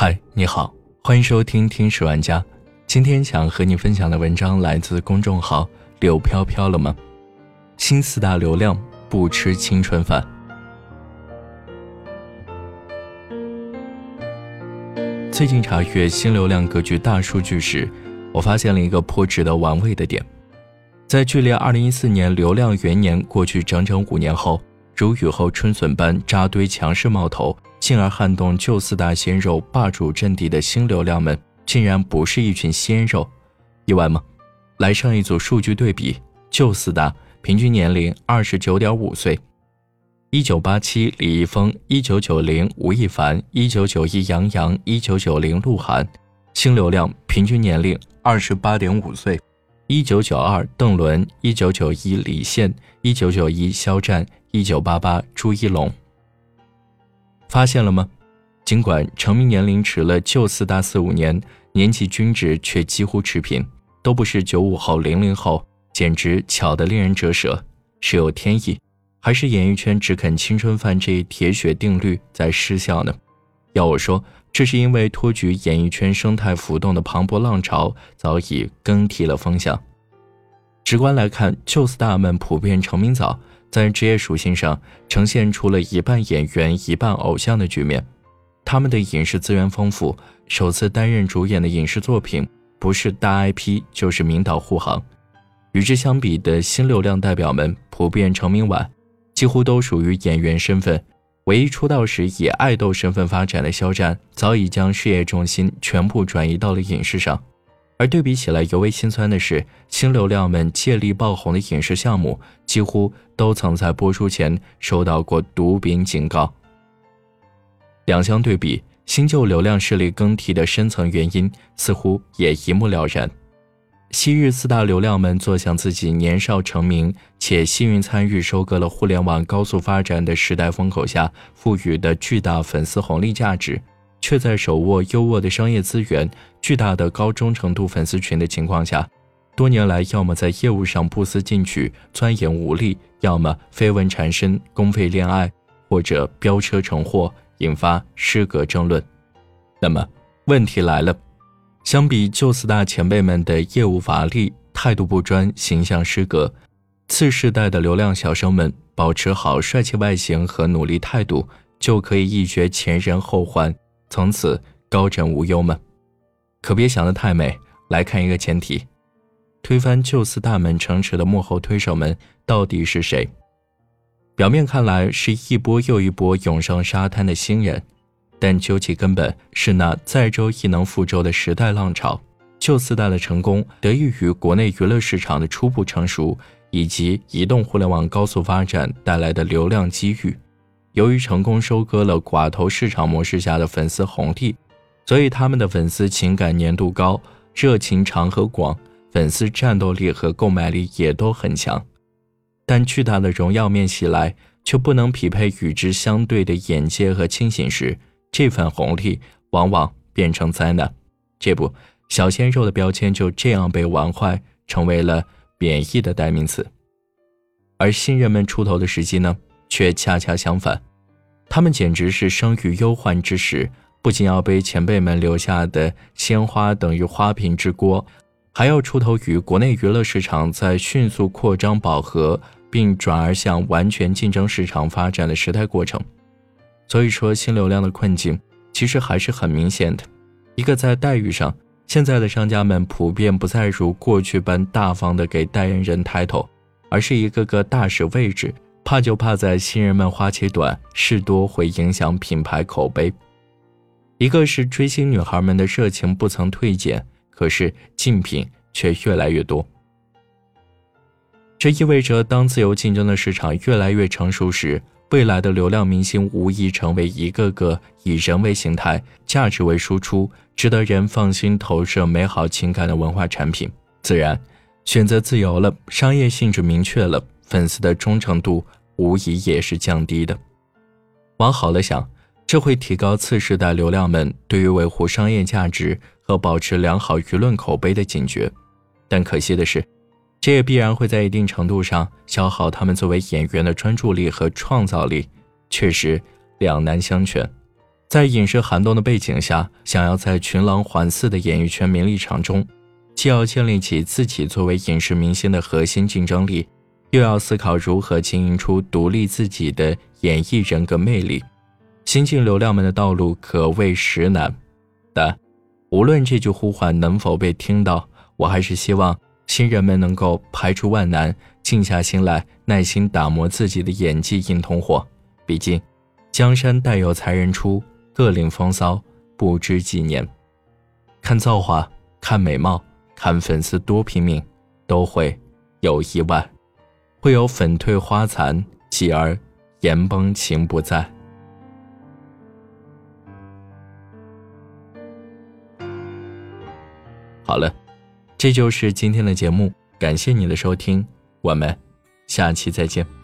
嗨，你好，欢迎收听《听史玩家》。今天想和你分享的文章来自公众号“柳飘飘”了吗？新四大流量不吃青春饭。最近查阅新流量格局大数据时，我发现了一个颇值得玩味的点：在距离2014年流量元年过去整整五年后，如雨后春笋般扎堆强势冒头。进而撼动旧四大鲜肉霸主阵地的新流量们，竟然不是一群鲜肉，意外吗？来上一组数据对比：旧四大平均年龄二十九点五岁，一九八七李易峰，一九九零吴亦凡，一九九一杨洋，一九九零鹿晗；新流量平均年龄二十八点五岁，一九九二邓伦，一九九一李现，一九九一肖战，一九八八朱一龙。发现了吗？尽管成名年龄迟了旧四大四五年，年纪均值却几乎持平，都不是九五后、零零后，简直巧得令人折舌。是有天意，还是演艺圈只啃青春饭这一铁血定律在失效呢？要我说，这是因为托举演艺圈生态浮动的磅礴浪潮早已更替了风向。直观来看，旧四大们普遍成名早。在职业属性上呈现出了一半演员一半偶像的局面，他们的影视资源丰富，首次担任主演的影视作品不是大 IP 就是名导护航。与之相比的新流量代表们普遍成名晚，几乎都属于演员身份，唯一出道时以爱豆身份发展的肖战，早已将事业重心全部转移到了影视上。而对比起来，尤为心酸的是，新流量们借力爆红的影视项目，几乎都曾在播出前收到过毒饼警告。两相对比，新旧流量势力更替的深层原因似乎也一目了然。昔日四大流量们坐享自己年少成名，且幸运参与收割了互联网高速发展的时代风口下赋予的巨大粉丝红利价值。却在手握优渥的商业资源、巨大的高忠诚度粉丝群的情况下，多年来要么在业务上不思进取、钻研无力，要么绯闻缠身、公费恋爱，或者飙车成祸，引发失格争论。那么问题来了，相比旧四大前辈们的业务乏力、态度不专、形象失格，次世代的流量小生们保持好帅气外形和努力态度，就可以一绝前人后患。从此高枕无忧吗？可别想得太美。来看一个前提：推翻旧四大门城池的幕后推手们到底是谁？表面看来是一波又一波涌上沙滩的新人，但究其根本是那载舟亦能覆舟的时代浪潮。旧四大的成功得益于国内娱乐市场的初步成熟，以及移动互联网高速发展带来的流量机遇。由于成功收割了寡头市场模式下的粉丝红利，所以他们的粉丝情感粘度高，热情长和广，粉丝战斗力和购买力也都很强。但巨大的荣耀面袭来，却不能匹配与之相对的眼界和清醒时，这份红利往往变成灾难。这不，小鲜肉的标签就这样被玩坏，成为了贬义的代名词。而新人们出头的时机呢？却恰恰相反，他们简直是生于忧患之时，不仅要背前辈们留下的鲜花等于花瓶之锅，还要出头于国内娱乐市场在迅速扩张饱和，并转而向完全竞争市场发展的时代过程。所以说，新流量的困境其实还是很明显的。一个在待遇上，现在的商家们普遍不再如过去般大方的给代言人抬头，而是一个个大使位置。怕就怕在新人们花期短，事多会影响品牌口碑。一个是追星女孩们的热情不曾退减，可是竞品却越来越多。这意味着，当自由竞争的市场越来越成熟时，未来的流量明星无疑成为一个个以人为形态、价值为输出、值得人放心投射美好情感的文化产品。自然，选择自由了，商业性质明确了，粉丝的忠诚度。无疑也是降低的。往好了想，这会提高次世代流量们对于维护商业价值和保持良好舆论口碑的警觉。但可惜的是，这也必然会在一定程度上消耗他们作为演员的专注力和创造力，确实两难相全。在影视寒冬的背景下，想要在群狼环伺的演艺圈名利场中，既要建立起自己作为影视明星的核心竞争力，又要思考如何经营出独立自己的演艺人格魅力。新晋流量们的道路可谓实难，但无论这句呼唤能否被听到，我还是希望新人们能够排除万难，静下心来，耐心打磨自己的演技硬通货。毕竟，江山代有才人出。各领风骚，不知几年。看造化，看美貌，看粉丝多拼命，都会有意外，会有粉褪花残，继而颜崩情不在。好了，这就是今天的节目，感谢你的收听，我们下期再见。